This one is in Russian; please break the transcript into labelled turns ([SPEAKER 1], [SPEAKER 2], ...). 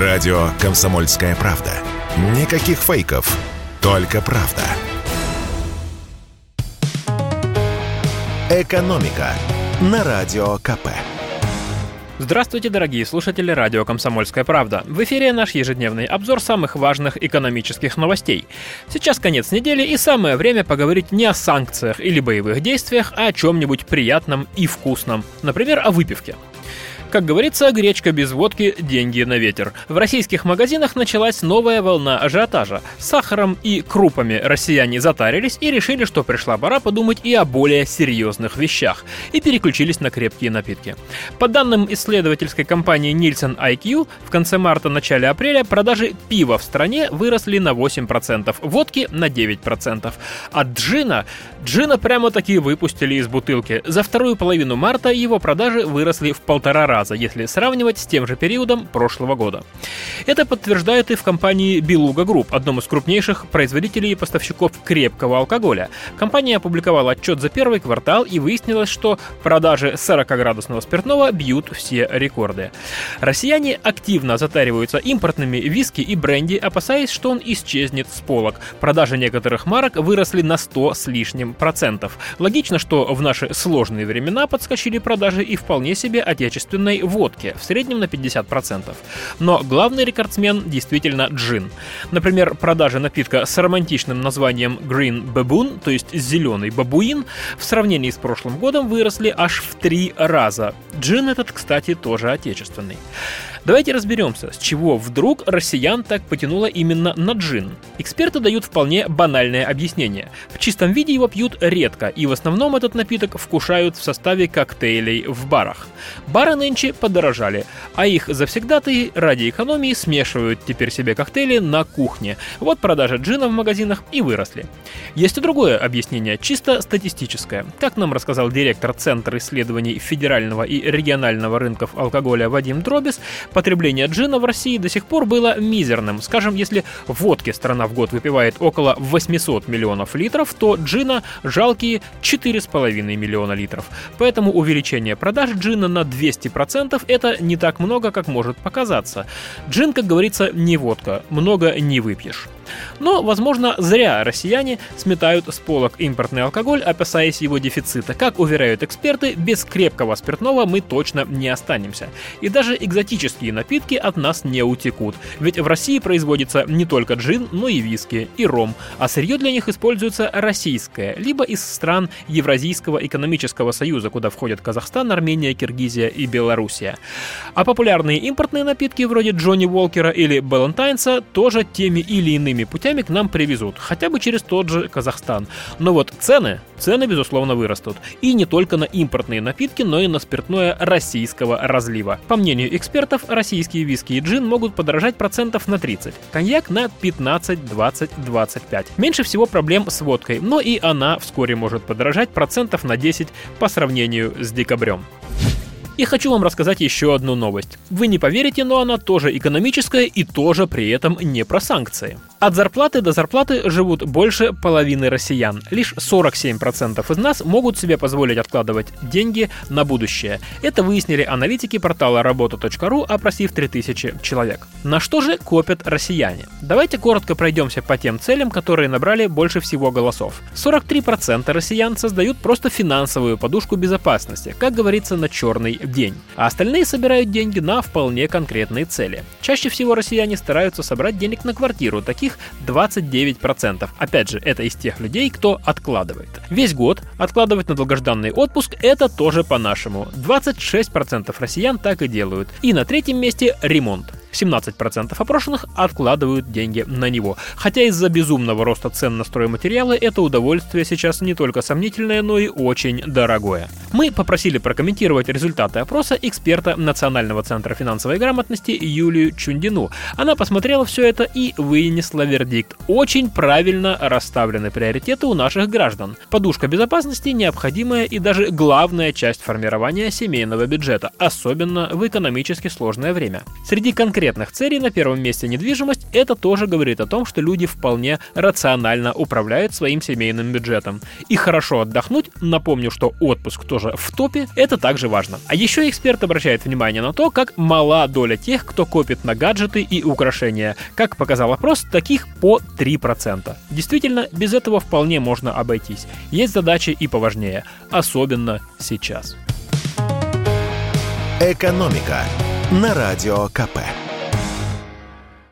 [SPEAKER 1] Радио «Комсомольская правда». Никаких фейков, только правда. «Экономика» на Радио КП.
[SPEAKER 2] Здравствуйте, дорогие слушатели радио «Комсомольская правда». В эфире наш ежедневный обзор самых важных экономических новостей. Сейчас конец недели и самое время поговорить не о санкциях или боевых действиях, а о чем-нибудь приятном и вкусном. Например, о выпивке. Как говорится, гречка без водки – деньги на ветер. В российских магазинах началась новая волна ажиотажа. С сахаром и крупами россияне затарились и решили, что пришла пора подумать и о более серьезных вещах. И переключились на крепкие напитки. По данным исследовательской компании Nielsen IQ, в конце марта-начале апреля продажи пива в стране выросли на 8%, водки на 9%. А джина, джина прямо-таки выпустили из бутылки. За вторую половину марта его продажи выросли в полтора раза раза, если сравнивать с тем же периодом прошлого года. Это подтверждают и в компании Beluga Group, одном из крупнейших производителей и поставщиков крепкого алкоголя. Компания опубликовала отчет за первый квартал и выяснилось, что продажи 40-градусного спиртного бьют все рекорды. Россияне активно затариваются импортными виски и бренди, опасаясь, что он исчезнет с полок. Продажи некоторых марок выросли на 100 с лишним процентов. Логично, что в наши сложные времена подскочили продажи и вполне себе отечественной красной водки, в среднем на 50%. Но главный рекордсмен действительно джин. Например, продажи напитка с романтичным названием Green Baboon, то есть зеленый бабуин, в сравнении с прошлым годом выросли аж в три раза. Джин этот, кстати, тоже отечественный. Давайте разберемся, с чего вдруг россиян так потянуло именно на джин. Эксперты дают вполне банальное объяснение. В чистом виде его пьют редко, и в основном этот напиток вкушают в составе коктейлей в барах. Бары нынче подорожали, а их завсегдатые ради экономии смешивают теперь себе коктейли на кухне. Вот продажи джина в магазинах и выросли. Есть и другое объяснение, чисто статистическое. Как нам рассказал директор Центра исследований федерального и регионального рынков алкоголя Вадим Дробис, потребление джина в России до сих пор было мизерным. Скажем, если водки страна в год выпивает около 800 миллионов литров, то джина жалкие 4,5 миллиона литров. Поэтому увеличение продаж джина на 200% это не так много, как может показаться. Джин, как говорится, не водка, много не выпьешь. Но, возможно, зря россияне сметают с полок импортный алкоголь, опасаясь его дефицита. Как уверяют эксперты, без крепкого спиртного мы точно не останемся. И даже экзотические напитки от нас не утекут. Ведь в России производится не только джин, но и виски, и ром. А сырье для них используется российское, либо из стран Евразийского экономического союза, куда входят Казахстан, Армения, Киргизия и Белоруссия. А популярные импортные напитки вроде Джонни Уолкера или Балантайнса тоже теми или иными иными путями к нам привезут, хотя бы через тот же Казахстан. Но вот цены, цены, безусловно, вырастут. И не только на импортные напитки, но и на спиртное российского разлива. По мнению экспертов, российские виски и джин могут подорожать процентов на 30, коньяк на 15, 20, 25. Меньше всего проблем с водкой, но и она вскоре может подорожать процентов на 10 по сравнению с декабрем. И хочу вам рассказать еще одну новость. Вы не поверите, но она тоже экономическая и тоже при этом не про санкции. От зарплаты до зарплаты живут больше половины россиян. Лишь 47% из нас могут себе позволить откладывать деньги на будущее. Это выяснили аналитики портала работа.ру, опросив 3000 человек. На что же копят россияне? Давайте коротко пройдемся по тем целям, которые набрали больше всего голосов. 43% россиян создают просто финансовую подушку безопасности, как говорится, на черный день. А остальные собирают деньги на вполне конкретные цели. Чаще всего россияне стараются собрать денег на квартиру, таких 29%. Опять же, это из тех людей, кто откладывает. Весь год откладывать на долгожданный отпуск – это тоже по-нашему. 26% россиян так и делают. И на третьем месте ремонт. 17% опрошенных откладывают деньги на него. Хотя из-за безумного роста цен на стройматериалы это удовольствие сейчас не только сомнительное, но и очень дорогое. Мы попросили прокомментировать результаты опроса эксперта Национального центра финансовой грамотности Юлию Чундину. Она посмотрела все это и вынесла вердикт. Очень правильно расставлены приоритеты у наших граждан. Подушка безопасности – необходимая и даже главная часть формирования семейного бюджета, особенно в экономически сложное время. Среди конкретных конкретных целей на первом месте недвижимость, это тоже говорит о том, что люди вполне рационально управляют своим семейным бюджетом. И хорошо отдохнуть, напомню, что отпуск тоже в топе, это также важно. А еще эксперт обращает внимание на то, как мала доля тех, кто копит на гаджеты и украшения. Как показал опрос, таких по 3%. Действительно, без этого вполне можно обойтись. Есть задачи и поважнее, особенно сейчас.
[SPEAKER 1] «Экономика» на Радио КП.